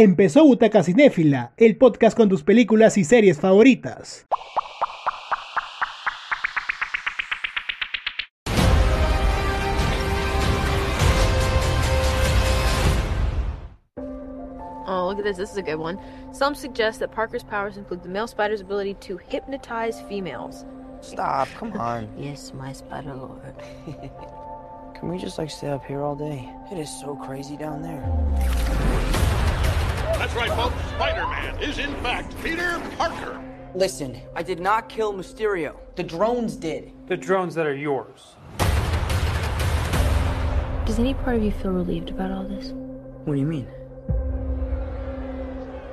Empezó Butaca Cinéfila, el podcast con tus películas y series favoritas. Oh, look at this. This is a good one. Some suggest that Parker's powers include the male spider's ability to hypnotize females. Stop, come on. Yes, my spider lord. Can we just like stay up here all day? It is so crazy down there. That's right, folks. Spider-Man is in fact Peter Parker. Listen, I did not kill Mysterio. The drones did. The drones that are yours. Does any part of you feel relieved about all this? What do you mean?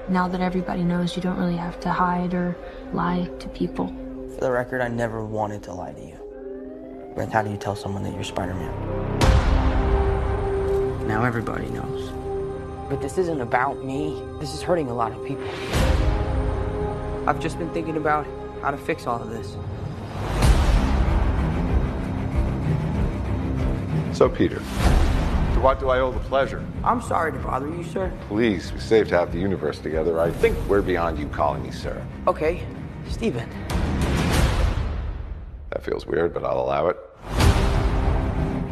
Now that everybody knows you don't really have to hide or lie to people. For the record, I never wanted to lie to you. But how do you tell someone that you're Spider-Man? Now everybody knows. But this isn't about me. This is hurting a lot of people. I've just been thinking about how to fix all of this. So, Peter, to what do I owe the pleasure? I'm sorry to bother you, sir. Please, we saved half the universe together. I think we're beyond you calling me sir. Okay, Steven. That feels weird, but I'll allow it.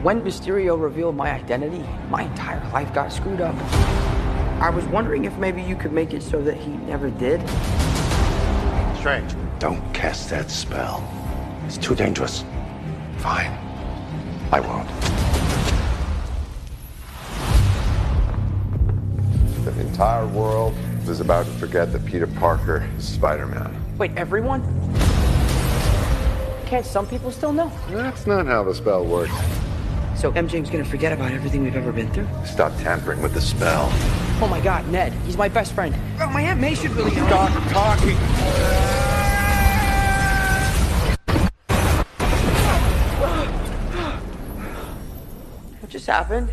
When Mysterio revealed my identity, my entire life got screwed up. I was wondering if maybe you could make it so that he never did. Strange. Don't cast that spell. It's too dangerous. Fine. I won't. The entire world is about to forget that Peter Parker is Spider-Man. Wait, everyone? Can't some people still know? That's not how the spell works. So MJ's gonna forget about everything we've ever been through? Stop tampering with the spell. Oh my god, Ned, he's my best friend. Oh, my Aunt May should really know. Stop talking. What just happened?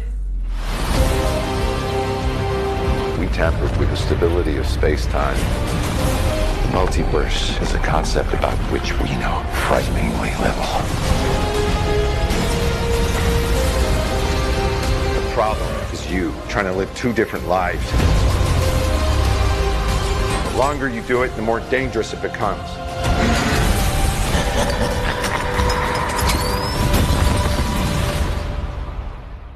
We tampered with the stability of space-time. The multiverse is a concept about which we know frighteningly little. Problem is you trying to live two different lives. The longer you do it, the more dangerous it becomes.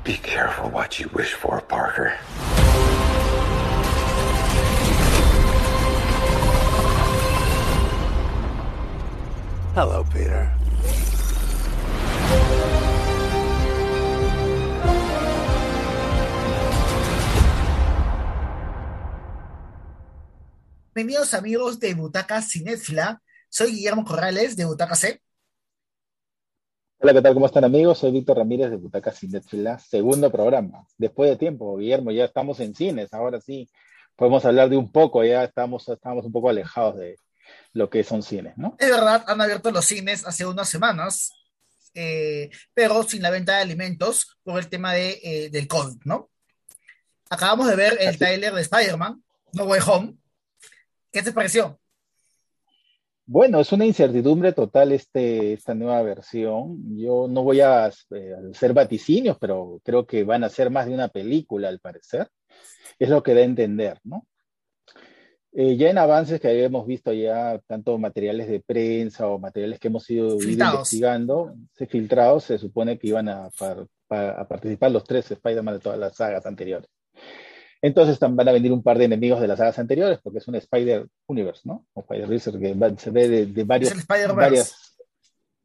Be careful what you wish for, Parker. Hello, Peter. Bienvenidos amigos de Butaca Cinéfila. Soy Guillermo Corrales de Butaca C. Hola, ¿qué tal? ¿Cómo están amigos? Soy Víctor Ramírez de Butaca Cinéfila, segundo programa. Después de tiempo, Guillermo, ya estamos en cines, ahora sí podemos hablar de un poco, ya estamos, estamos un poco alejados de lo que son cines, ¿no? Es verdad, han abierto los cines hace unas semanas, eh, pero sin la venta de alimentos por el tema de, eh, del COVID, ¿no? Acabamos de ver el Así- tráiler de Spider-Man, No Way Home. ¿Qué te pareció? Bueno, es una incertidumbre total este, esta nueva versión. Yo no voy a eh, hacer vaticinios, pero creo que van a ser más de una película, al parecer. Es lo que da a entender, ¿no? Eh, ya en avances que habíamos visto ya, tanto materiales de prensa o materiales que hemos ido, investigando, se filtrados, se supone que iban a, par- pa- a participar los tres Spider-Man de todas las sagas anteriores. Entonces van a venir un par de enemigos de las sagas anteriores, porque es un Spider-Universe, ¿no? O Spider-Verse, que va- se ve de, de varios, varias,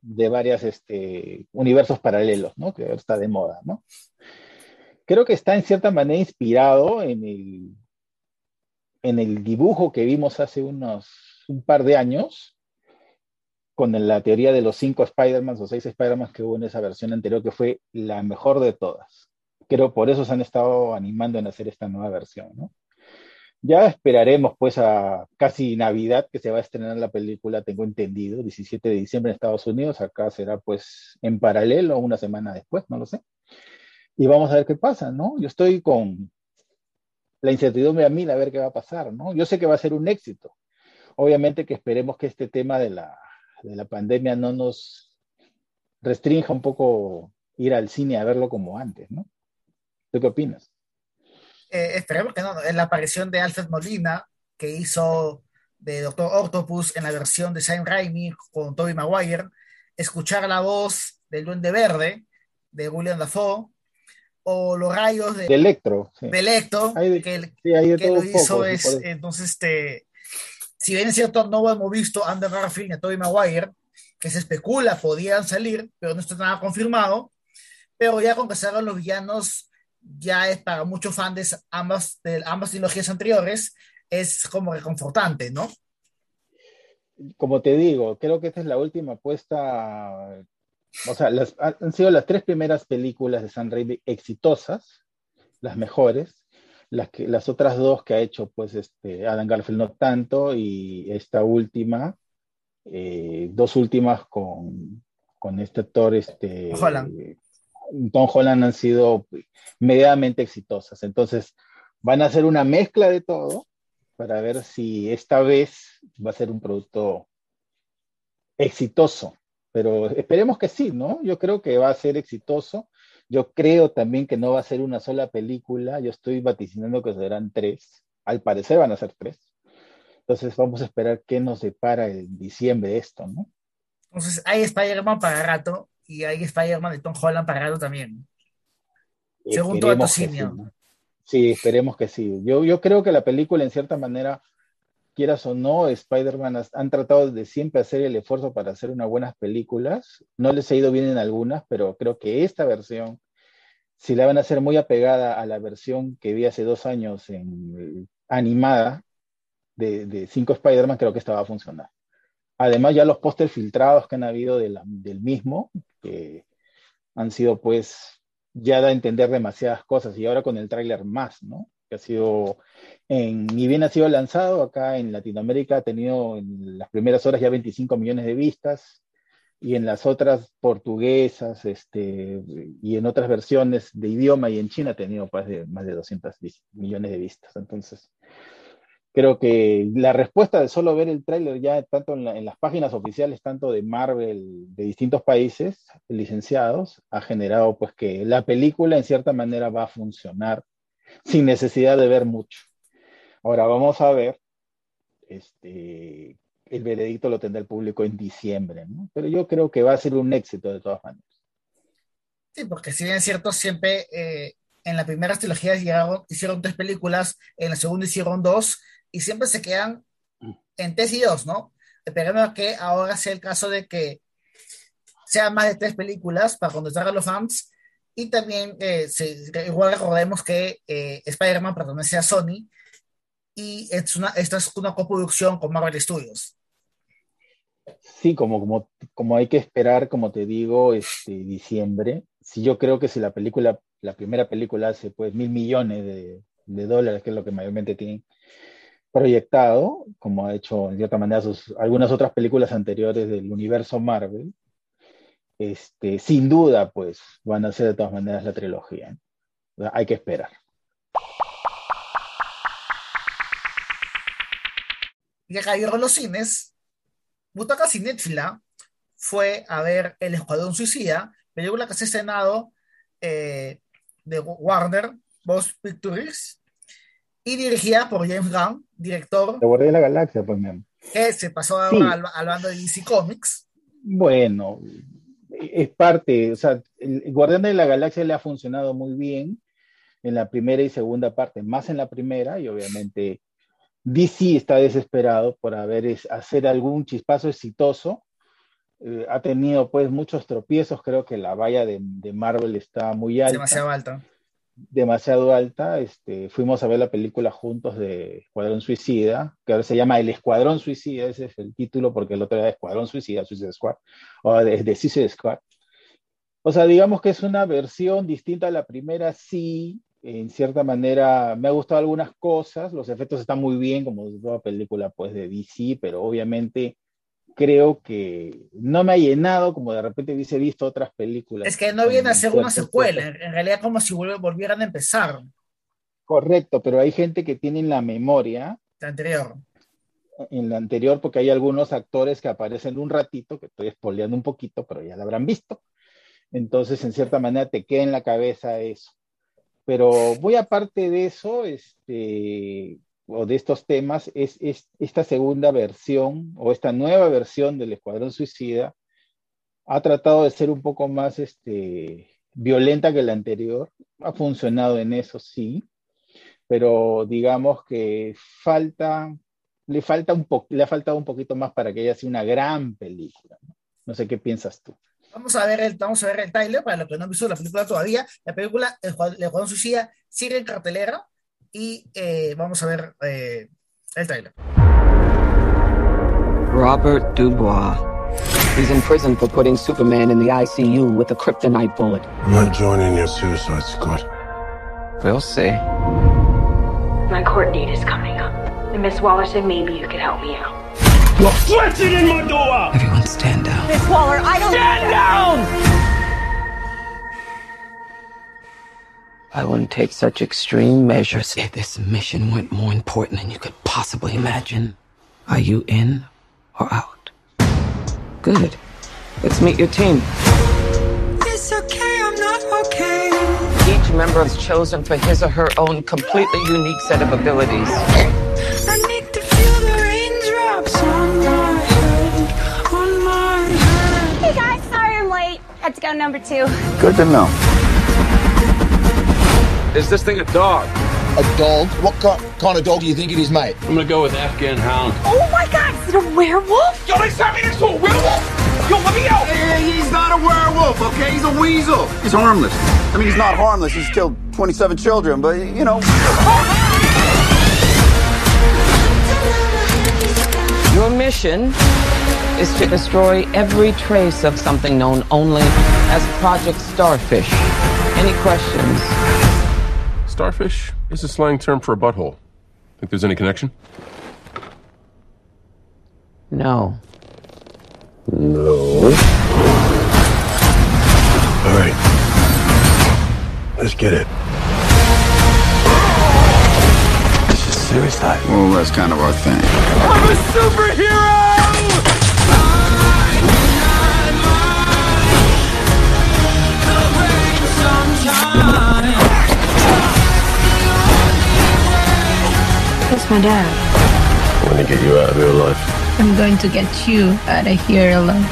de varias este, universos paralelos, ¿no? Que está de moda, ¿no? Creo que está en cierta manera inspirado en el, en el dibujo que vimos hace unos un par de años, con la teoría de los cinco Spider-Man o seis Spider-Man que hubo en esa versión anterior, que fue la mejor de todas. Creo por eso se han estado animando en hacer esta nueva versión, ¿no? Ya esperaremos pues a casi Navidad que se va a estrenar la película, tengo entendido, 17 de diciembre en Estados Unidos, acá será pues en paralelo una semana después, no lo sé. Y vamos a ver qué pasa, ¿no? Yo estoy con la incertidumbre a mil a ver qué va a pasar, ¿no? Yo sé que va a ser un éxito. Obviamente que esperemos que este tema de la, de la pandemia no nos restrinja un poco ir al cine a verlo como antes, ¿no? ¿Tú qué opinas? eh, esperemos que no, la aparición de Alfred Molina, que hizo de Doctor Octopus en la versión de Sam Raimi con Tobey Maguire, escuchar la voz del Duende Verde de William Dafoe, o los rayos de, De Electro. sí. de Electro, de- que, sí, hay de que lo hizo poco, sí, es, entonces, este, si bien es cierto, no hemos visto a Andrew Garfield ni a Tobey Maguire, que se especula podían salir, pero no está nada confirmado, pero ya con que salgan los villanos, ya es para muchos fans de ambas, de ambas trilogías anteriores, es como reconfortante, ¿no? como te digo, creo que esta es la última apuesta. O sea, las, han sido las tres primeras películas de San Raimi exitosas, las mejores. Las, que, las otras dos que ha hecho, pues, este, Adam Garfield no tanto, y esta última, eh, dos últimas con, con este actor, este, Holland. Tom Holland han sido medianamente exitosas. Entonces, van a hacer una mezcla de todo para ver si esta vez va a ser un producto exitoso. Pero esperemos que sí, ¿no? Yo creo que va a ser exitoso. Yo creo también que no va a ser una sola película. Yo estoy vaticinando que serán tres. Al parecer van a ser tres. Entonces vamos a esperar qué nos depara en diciembre esto, ¿no? Entonces hay Spider-Man para rato y hay Spider-Man de Tom Holland para rato también. Según todo tocinio. sí, ¿no? Sí, esperemos que sí. Yo, yo creo que la película, en cierta manera, quieras o no, Spider-Man han tratado de siempre hacer el esfuerzo para hacer unas buenas películas. No les ha ido bien en algunas, pero creo que esta versión, si la van a hacer muy apegada a la versión que vi hace dos años en animada de, de cinco Spider-Man, creo que esta va a funcionar. Además, ya los pósters filtrados que han habido del mismo, que han sido pues ya da a entender demasiadas cosas y ahora con el tráiler más, ¿no? Que ha sido, en, ni bien ha sido lanzado, acá en Latinoamérica ha tenido en las primeras horas ya 25 millones de vistas y en las otras portuguesas este, y en otras versiones de idioma y en China ha tenido pues, de, más de 200 vis- millones de vistas. Entonces, creo que la respuesta de solo ver el tráiler ya tanto en, la- las páginas oficiales, tanto de Marvel, de distintos países licenciados, ha generado pues que la película en cierta manera va a funcionar sin necesidad de ver mucho. Ahora vamos a ver, este, el veredicto lo tendrá el público en diciembre, ¿no? Pero yo creo que va a ser un éxito de todas maneras. Sí, porque si bien es cierto, siempre eh, en las primeras trilogías llegaron, hicieron tres películas, en la segunda hicieron dos, y siempre se quedan en tres y dos, ¿no? Esperemos que ahora sea el caso de que sean más de tres películas para contestar a los fans, y también eh, se- igual recordemos que eh, Spider-Man pertenece a Sony, y es una, esta es una coproducción con Marvel Studios. Sí, como, como, como hay que esperar, como te digo, este diciembre. Si yo creo que si la película, la primera película hace pues mil millones de, de dólares, que es lo que mayormente tienen proyectado, como ha hecho en cierta manera sus, algunas otras películas anteriores del universo Marvel, este, sin duda, pues van a ser de todas maneras la trilogía. Hay que esperar. ya cayeron los cines, Butaca Cinéfila fue a ver El Escuadrón Suicida, película que se ha estrenado eh, de Warner Bros. Pictures y dirigida por James Gunn, director Te guardé de la galaxia, pues, mi amor. que se pasó Sí. al, al bando de DC Comics. Bueno, es parte, o sea, el Guardián de la Galaxia le ha funcionado muy bien en la primera y segunda parte, más en la primera, y obviamente DC está desesperado por haber es- hacer algún chispazo exitoso. Eh, ha tenido pues muchos tropiezos, creo que la valla de, de Marvel está muy alta demasiado alta. Demasiado alta. Este, fuimos a ver la película juntos de Escuadrón Suicida, que ahora se llama El Escuadrón Suicida, ese es el título, porque el otro era Escuadrón Suicida, Suicide Squad, o de, de Suicide Squad. O sea, digamos que es una versión distinta a la primera, sí, en cierta manera me ha gustado algunas cosas, los efectos están muy bien, como toda película pues de DC, pero obviamente creo que no me ha llenado como de repente hubiese visto otras películas. Es que no viene a ser una secuela, en, realidad como si volvieran a empezar Correcto, pero hay gente que tiene en la memoria la anterior. en la anterior, porque hay algunos actores que aparecen un ratito, que estoy spoileando un poquito, pero ya lo habrán visto. Entonces, en cierta manera, te queda en la cabeza eso. Pero muy aparte de eso, este, o de estos temas, es, es esta segunda versión o esta nueva versión del Escuadrón Suicida ha tratado de ser un poco más este, violenta que la anterior. Ha funcionado en eso, sí, pero digamos que falta, le, falta un po le ha faltado un poquito más para que haya sido una gran película. ¿no? sé qué piensas tú. Vamos a ver el, vamos a ver el trailer, para los que no han visto la película todavía. La película El Escuadrón Suicida sigue en cartelera y eh, vamos a ver eh, el trailer. Robert Dubois. He's in prison for putting Superman in the ICU with a kryptonite bullet. I'm not joining your suicide squad. We'll see. My court date is coming up. And Miss Waller said maybe you could help me out. You're flexing in my door! Everyone stand down. Miss Waller, I don't Stand down! I wouldn't take such extreme measures if this mission went more important than you could possibly imagine. Are you in or out? Good. Let's meet your team. It's okay, I'm not okay. Each member is chosen for his or her own completely unique set of abilities. I need to feel the raindrops on my head, on my head. Hey guys, sorry I'm late. Had to go number two. Good to know. Is this thing a dog? A dog? What kind of dog do you think it is, mate? I'm gonna go with Afghan Hound. Oh my god, is it a werewolf? Yo, they sent me next to a werewolf! Yo, let me out! Hey, he's not a werewolf, okay? He's a weasel. He's harmless. I mean, he's not harmless. He's killed 27 children, but, you know. Your mission is to destroy every trace of something known only as Project Starfish. Any questions? Starfish is a slang term for a butthole. Think there's any connection? No. No. All right. Let's get it. This is suicide. Well, that's kind of our thing. I'm a superhero! That's my dad. I'm gonna get you out of here alive. I'm going to get you out of here alive.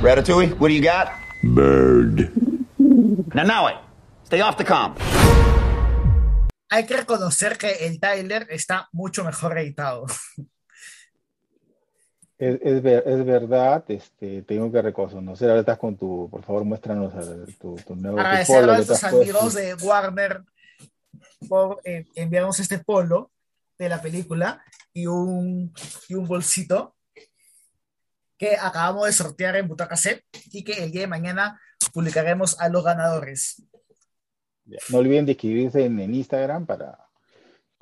Ratatouille, what do you got? Bird. Now, now it. Stay off the comp. Hay que reconocer que el trailer está mucho mejor editado. Es, es, ver, es, verdad, este, tengo que reconocer, ahora estás con tu, por favor, muéstranos el, tu, tu, nuevo Agradecer a nuestros amigos de Warner por eh, enviarnos este polo de la película y un, y un bolsito que acabamos de sortear en Butaca C y que el día de mañana publicaremos a los ganadores. No olviden de inscribirse en, en Instagram para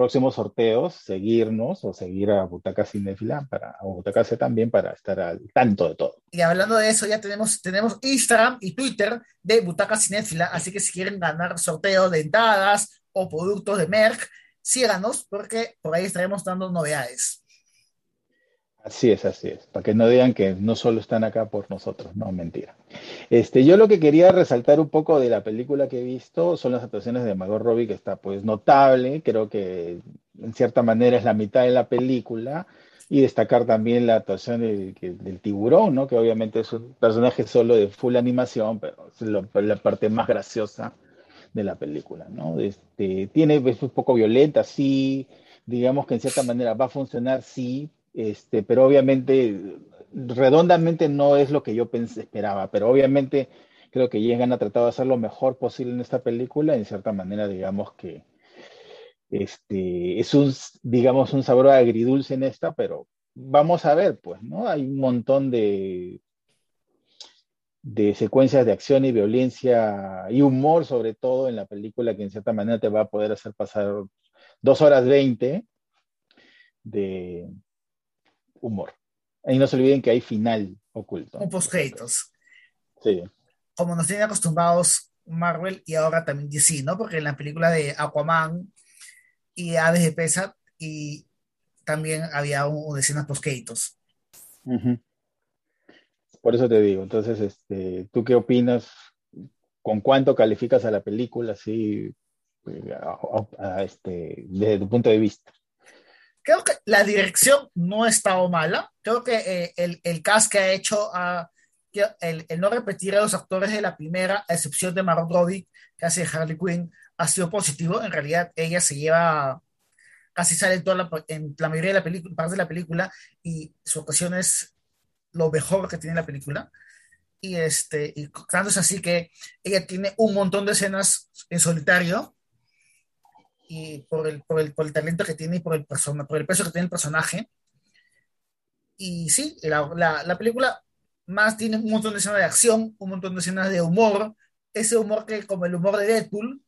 próximos sorteos, seguirnos o seguir a Butaca Cinéfila para, o Butaca C también para estar al tanto de todo. Y hablando de eso, ya tenemos, tenemos Instagram y Twitter de Butaca Cinéfila, así que si quieren ganar sorteos de entradas o productos de Merck, síganos porque por ahí estaremos dando novedades. Así es, así es, para que no digan que no solo están acá por nosotros, no, mentira. Este, yo lo que quería resaltar un poco de la película que he visto son las actuaciones de Margot Robbie, que está pues notable, creo que en cierta manera es la mitad de la película, y destacar también la actuación del, tiburón, ¿no? que obviamente es un personaje solo de full animación, pero es la parte más graciosa de la película. ¿no? Este, tiene, es un poco violenta, sí, digamos que en cierta manera va a funcionar, sí, este, pero obviamente redondamente no es lo que yo pensé, esperaba, pero obviamente creo que James Gunn ha tratado de hacer lo mejor posible en esta película, en cierta manera digamos que este, es un, digamos, un sabor agridulce en esta, pero vamos a ver, pues, ¿no? Hay un montón de, de secuencias de acción y violencia y humor, sobre todo en la película, que en cierta manera te va a poder hacer pasar dos horas veinte de, humor. Y no se olviden que hay final oculto. Un post-créditos. Sí. Como nos tienen acostumbrados Marvel y ahora también DC, ¿no? Porque en la película de Aquaman y Aves de Pesa, y también había un, escenas post-créditos. Ujú. Por eso te digo, entonces, este, ¿tú qué opinas? ¿Con cuánto calificas a la película así, eh, a- a- a este, desde tu punto de vista? Creo que la dirección no ha estado mala. Creo que eh, el, el cast que ha hecho, que el, el no repetir a los actores de la primera, a excepción de Margot Robbie, que hace Harley Quinn, ha sido positivo. En realidad, ella se lleva, casi sale en, toda la, en la mayoría de la película, partes de la película, y su actuación es lo mejor que tiene la película. Y, este, y tanto es así que ella tiene un montón de escenas en solitario y por el, por el, por el talento que tiene y por el, persona, por el peso que tiene el personaje. Y sí, la, la, la película más tiene un montón de escenas de acción, un montón de escenas de humor, ese humor que como el humor de Deadpool,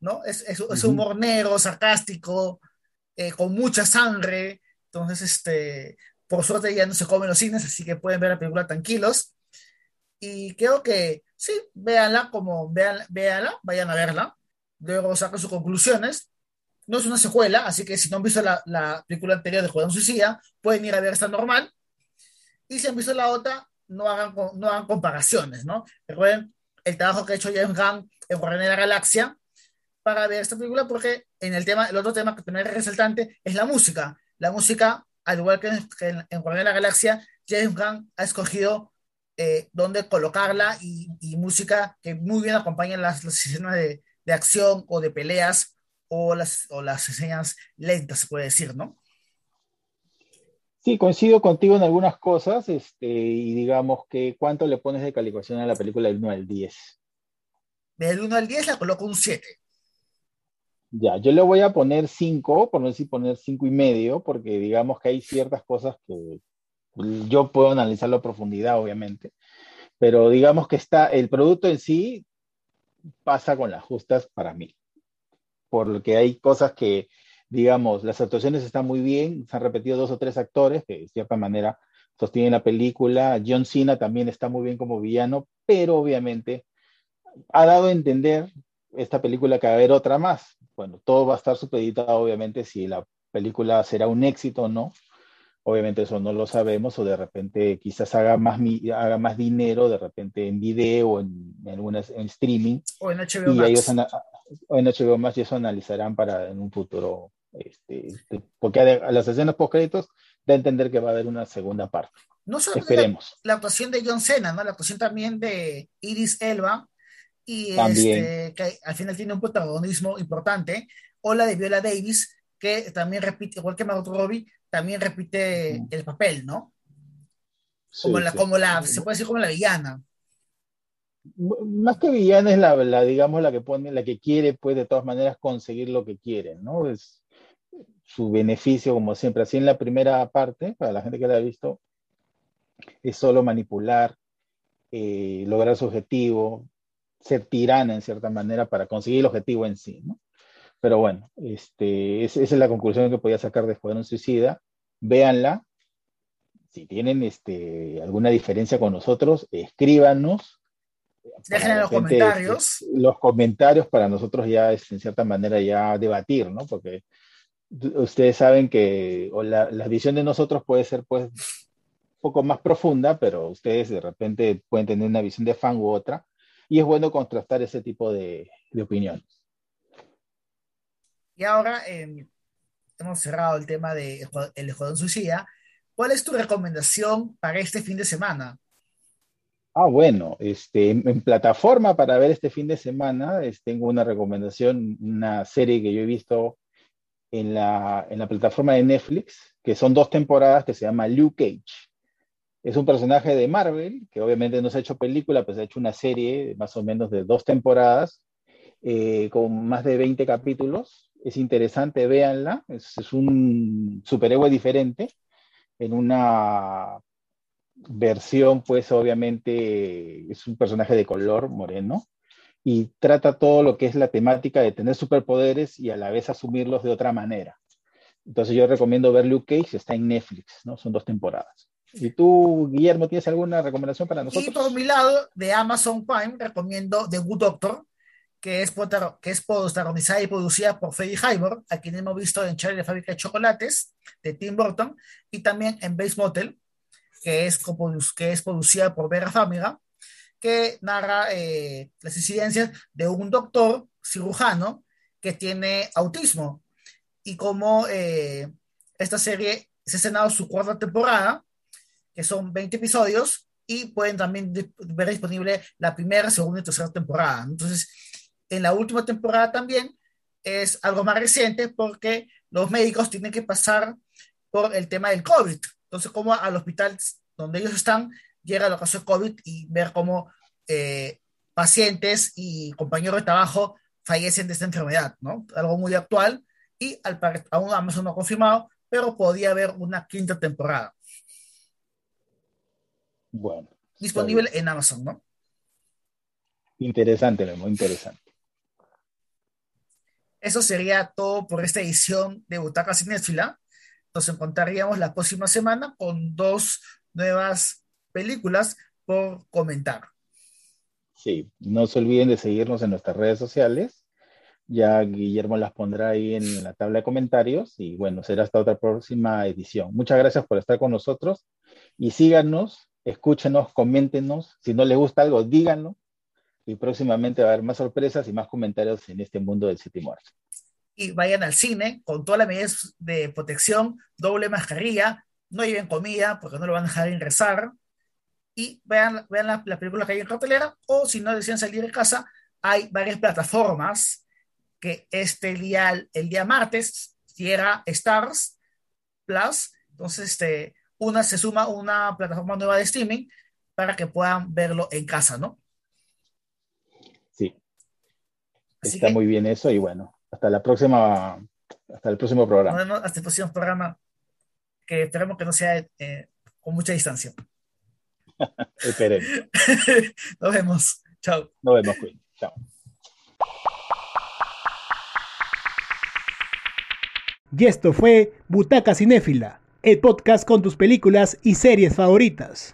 ¿no? Es, es, ese Ujú. humor negro, sarcástico, eh, con mucha sangre. Entonces, este, por suerte ya no se comen los cines, así que pueden ver la película tranquilos. Y creo que sí, véanla como, vean, véanla, vayan a verla, luego saquen sus conclusiones. No es una secuela, así que si no han visto la, la película anterior de Juan Suicida, pueden ir a ver esta normal. Y si han visto la otra, no hagan, no hagan comparaciones, ¿no? Recuerden el trabajo que ha hecho James Gunn en Guardianes de la Galaxia para ver esta película, porque en el tema, el otro tema que también es resaltante es la música. La música, al igual que en, que en, de la Galaxia, James Gunn ha escogido eh, dónde colocarla y, y música que muy bien acompaña las, las escenas de, de acción o de peleas o las, o las escenas lentas, se puede decir, ¿no? Sí, coincido contigo en algunas cosas, este, y digamos que ¿cuánto le pones de calificación a la película del 1 al 10? Del 1 al 10 la coloco un 7. Ya, yo le voy a poner 5, por no decir poner 5 y medio, porque digamos que hay ciertas cosas que yo puedo analizarlo a profundidad, obviamente, pero digamos que está, el producto en sí pasa con las justas para mí, porque hay cosas que, digamos, las actuaciones están muy bien, se han repetido dos o tres actores que de cierta manera sostienen la película, John Cena también está muy bien como villano, pero obviamente ha dado a entender esta película que va a haber otra más. Bueno, todo va a estar supeditado, obviamente, si la película será un éxito o no. Obviamente eso no lo sabemos, o de repente quizás haga más, haga más dinero, de repente en video o en, en, algunas- en streaming, O en HBO y Max. ellos o en HBO Max y eso analizarán para en un futuro, este, este, porque a, las escenas post créditos da a entender que va a haber una segunda parte. No solamente Esperemos. la, la actuación de John Cena, ¿no? La actuación también de Iris Elba, y este, que al final tiene un protagonismo importante, o la de Viola Davis, que también repite, igual que Margot Robbie, también repite el papel, ¿no? Como Sí, la, sí. como la, se puede decir como la villana. más que villana es la, la, digamos, la que pone, la que quiere, pues, de todas maneras, conseguir lo que quiere, ¿no? Es su beneficio, como siempre. Así en la primera parte, para la gente que la ha visto, es solo manipular, eh, lograr su objetivo, ser tirana en cierta manera para conseguir el objetivo en sí, ¿no? Pero bueno, este, es- esa es la conclusión que podía sacar de Escuadrón Suicida. Véanla. Si tienen este, alguna diferencia con nosotros, escríbanos. Dejen en los comentarios. este, los comentarios para nosotros ya es en cierta manera ya debatir, ¿no? Porque ustedes saben que o la, la visión de nosotros puede ser pues un poco más profunda, pero ustedes de repente pueden tener una visión de fan u otra, y es bueno contrastar ese tipo de, de opiniones. Y ahora eh, hemos cerrado el tema de El Escuadrón Suicida. ¿Cuál es tu recomendación para este fin de semana? Ah, bueno, este, en, en plataforma para ver este fin de semana, es- tengo una recomendación, una serie que yo he visto en la, en la plataforma de Netflix, que son dos temporadas que se llama Luke Cage. Es un personaje de Marvel, que obviamente no se ha hecho película, pues se ha hecho una serie más o menos de dos temporadas, eh, con más de 20 capítulos. Es interesante, véanla. Es, es un superhéroe diferente, en una versión, pues obviamente es un personaje de color moreno y trata todo lo que es la temática de tener superpoderes y a la vez asumirlos de otra manera. Entonces yo recomiendo ver Luke Cage, está en Netflix, ¿no? Son dos temporadas. ¿Y tú, Guillermo, tienes alguna recomendación para Y nosotros? por mi lado, de Amazon Prime, recomiendo The Good Doctor, que es, que es protagonizada y producida por Freddie Highmore, a quien hemos visto en Charlie la fábrica de chocolates, de Tim Burton, y también en Base Motel, que es, que es producida por Vera Farmiga, que narra eh, las incidencias de un doctor cirujano que tiene autismo y cómo eh, esta serie se ha estrenado su cuarta temporada, que son 20 episodios, y pueden también ver disponible la primera, segunda y tercera temporada. Entonces, en la última temporada también es algo más reciente porque los médicos tienen que pasar por el tema del COVID. Entonces, como al hospital donde ellos están, llega el caso de COVID y ver cómo eh, pacientes y compañeros de trabajo fallecen de esta enfermedad, ¿no? Algo muy actual y al aún Amazon no ha confirmado, pero podría haber una quinta temporada Bueno, disponible en Amazon, ¿no? interesante, Memo, interesante. Eso sería todo por esta edición de Butaca Cinéfila. Nos encontraríamos la próxima semana con dos nuevas películas por comentar. Sí, no se olviden de seguirnos en nuestras redes sociales. Ya Guillermo las pondrá ahí en la tabla de comentarios y bueno, será hasta otra próxima edición. Muchas gracias por estar con nosotros y síganos, escúchenos, coméntenos. Si no les gusta algo, díganlo y próximamente va a haber más sorpresas y más comentarios en este mundo del séptimo arte. Y vayan al cine con todas las medidas de protección, doble mascarilla, no lleven comida porque no lo van a dejar ingresar. Y vean, vean la, la película que hay en cartelera o si no desean salir de casa, hay varias plataformas que este día, el día martes, llega Stars Plus. Entonces, este, una se suma una plataforma nueva de streaming para que puedan verlo en casa, ¿no? Sí, Así está que- muy bien eso y bueno, hasta la próxima, hasta el próximo programa. Nos vemos hasta el próximo programa, que esperemos que no sea eh, con mucha distancia. Esperemos. Nos vemos. Chao. Nos vemos, Queen. Chao. Y esto fue Butaca Cinéfila, el podcast con tus películas y series favoritas.